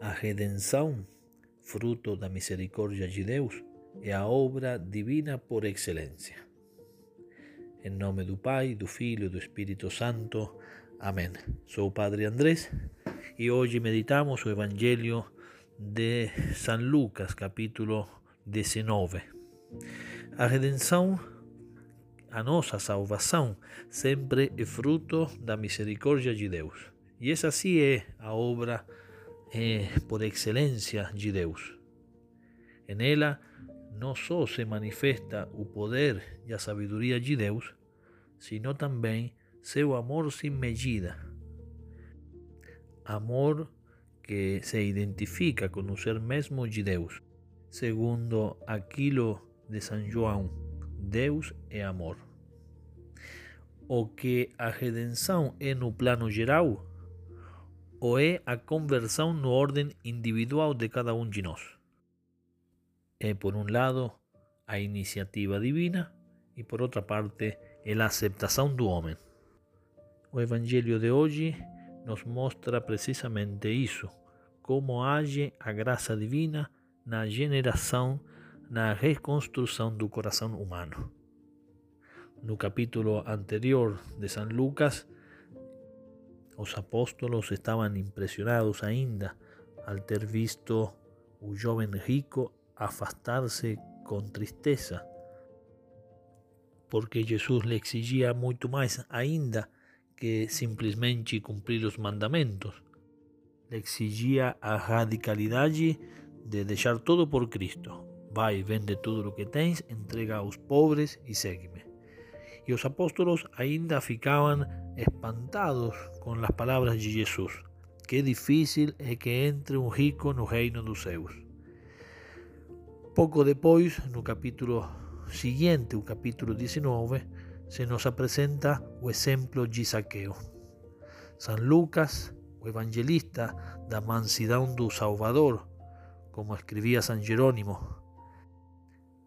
A redenção, fruto da misericórdia de Deus, é a obra divina por excelência. Em nome do Pai, do Filho e do Espírito Santo. Amém. Sou o Padre Andrés e hoje meditamos o Evangelho de São Lucas, capítulo 19. A redenção, a nossa salvação, sempre é fruto da misericórdia de Deus. E essa sim é a obra eh, por excelência de Deus. En ela não só se manifesta o poder e a sabedoria de Deus, sino também seu amor sem medida. Amor que se identifica com o ser mesmo de Deus, segundo aquilo de São João: Deus é amor. O que a redenção é no plano geral, ou é a conversão no ordem individual de cada um de nós. É, por um lado, a iniciativa divina e, por outra parte, é a aceitação do homem. O Evangelho de hoje nos mostra precisamente isso, como age a graça divina na generação, na reconstrução do coração humano. No capítulo anterior de São Lucas, os apóstolos estavam impressionados ainda al ter visto o jovem rico afastar-se com tristeza, porque Jesus lhe exigia muito mais ainda que simplesmente cumprir os mandamentos. Le exigia a radicalidade de deixar todo por Cristo. Vai, vende tudo o que tens, entrega aos pobres e segue-me. E os apóstolos ainda ficavam espantados com as palavras de Jesus. Que difícil é que entre um rico no reino dos céus. Pouco depois, no capítulo seguinte, o capítulo 19, se nos apresenta o exemplo de Zaqueu. São Lucas, o evangelista da mansidão do Salvador, como escrevia São Jerônimo,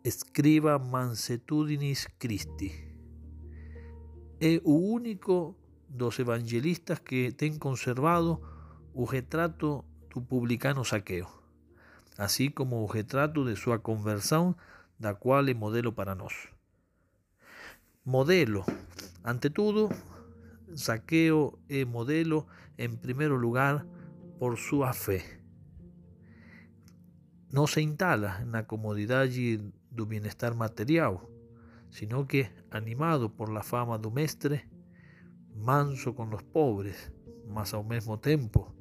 escriba mansetudinis Christi é o único dos evangelistas que tem conservado o retrato do publicano Saqueo, assim como o retrato de sua conversão, da qual é modelo para nós. Modelo, ante tudo, Saqueo é modelo, em primeiro lugar, por sua fé. Não se instala na comodidade do bem-estar material, sino que, animado por la fama do mestre, manso con los pobres, mas ao mesmo tempo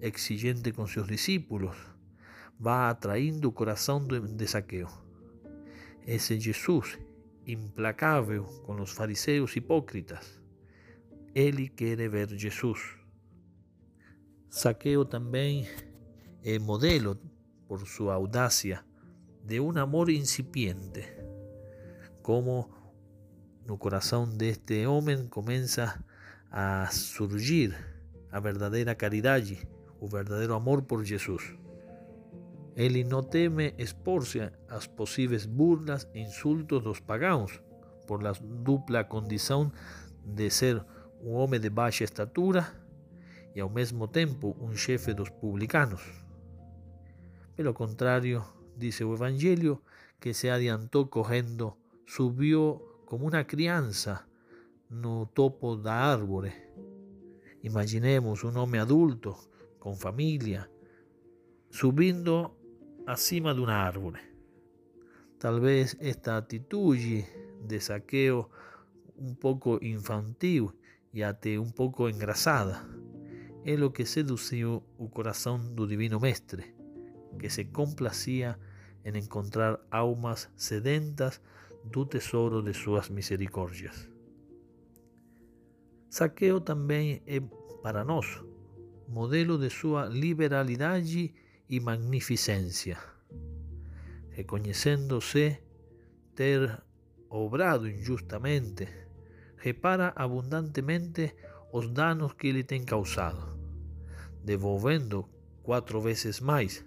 exigente con seus discípulos, va atraindo o coração de Saqueo. Esse Jesus implacável com os fariseus hipócritas, ele quer ver Jesus. Saqueo também é modelo por sua audácia de um amor incipiente como no corazón de este hombre comienza a surgir a verdadeira caridade, o verdadeiro amor por Jesus. Ele não teme expor-se às possíveis burlas e insultos dos pagãos por la dupla condição de ser um homem de baixa estatura e ao mesmo tempo um chefe dos publicanos. Pelo contrário, dice o Evangelho que se adiantou correndo subió como una crianza no topo da árvore. Imaginemos un hombre adulto, con familia, subindo acima de una árvore. Tal vez esta actitud de saqueo un poco infantil y até un poco engrasada es lo que sedució el corazón del divino mestre, que se complacía en encontrar almas sedentas do tesouro de suas misericórdias. Saqueo também é para nós modelo de sua liberalidade e magnificência, reconhecendo-se ter obrado injustamente, repara abundantemente os danos que ele tem causado, devolvendo quatro vezes mais,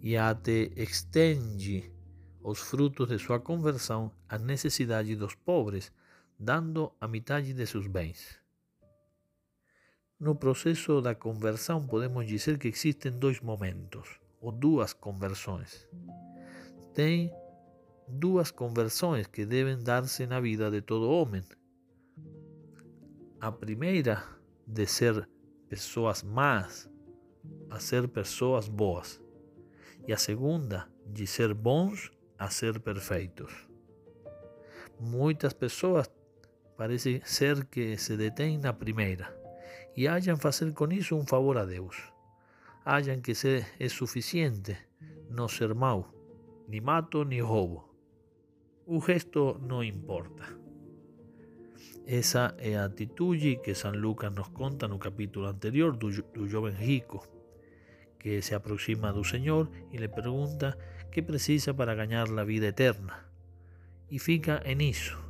e até estende os frutos de sua conversão à necessidade dos pobres, dando a metade de seus bens. No processo da conversão, podemos dizer que existem dois momentos, ou duas conversões. Tem duas conversões que devem dar-se na vida de todo homem. A primeira, de ser pessoas más a ser pessoas boas. E a segunda, de ser bons a ser perfeitos. Muitas pessoas parece ser que se detêm na primeira e acham fazer com isso um favor a Deus. Acham que ser é suficiente não ser mau, ni mato ni roubo. O resto não importa. Essa é a atitude que San Lucas nos conta no capítulo anterior do, do jovem rico, que se aproxima do Senhor e lhe pergunta que precisa para ganhar a vida eterna. E fica en isso.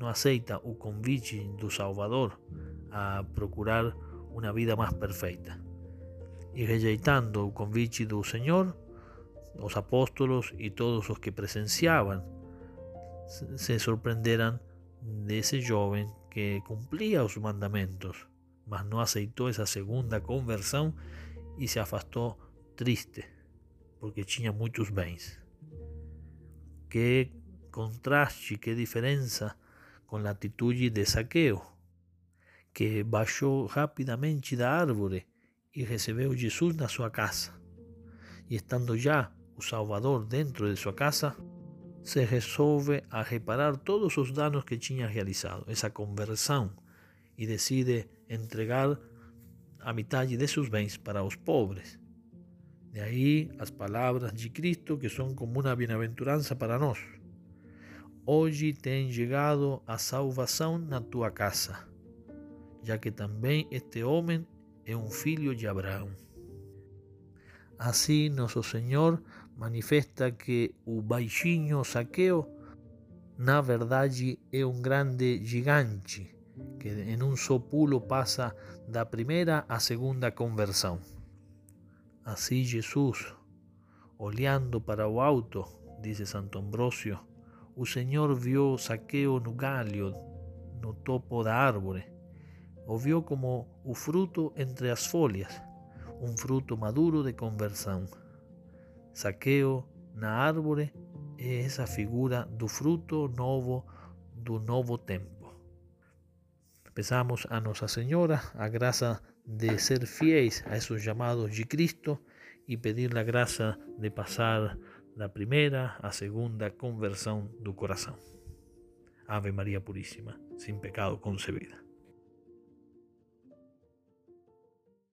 Não aceita o convite do Salvador a procurar uma vida mais perfeita. E rejeitando o convite do Senhor, os apóstolos e todos os que presenciavam se sorprenderam desse jovem que cumpría os mandamentos, mas não aceitou essa segunda conversão e se afastou triste, porque tinha muitos bens. Que contraste, que diferença com a atitude de Saqueo, que baixou rapidamente da árvore e recebeu Jesus na sua casa. E estando já o Salvador dentro de sua casa, se resolve a reparar todos os danos que tinha realizado, essa conversão, e decide entregar a metade de seus bens para os pobres. De aí as palavras de Cristo que são como uma bem-aventurança para nós. Hoje tem chegado a salvação na tua casa, já que também este homem é um filho de Abraão. Assim, nosso Senhor manifesta que o baixinho saqueo, na verdade, é um grande gigante que em um só pulo passa da primeira à segunda conversão. Assim, Jesus, olhando para o alto, Santo Ambrósio, o Senhor viu Saqueo no galho, no topo da árvore. O viu como o fruto entre as folhas, um fruto maduro de conversão. Saqueo na árvore é essa figura do fruto novo do novo tempo. Pesamos a Nossa Senhora a graça de ser fiéis a esses chamados de Cristo e pedir a graça de passar da primeira à segunda conversão do coração. Ave Maria Puríssima, sem pecado concebida.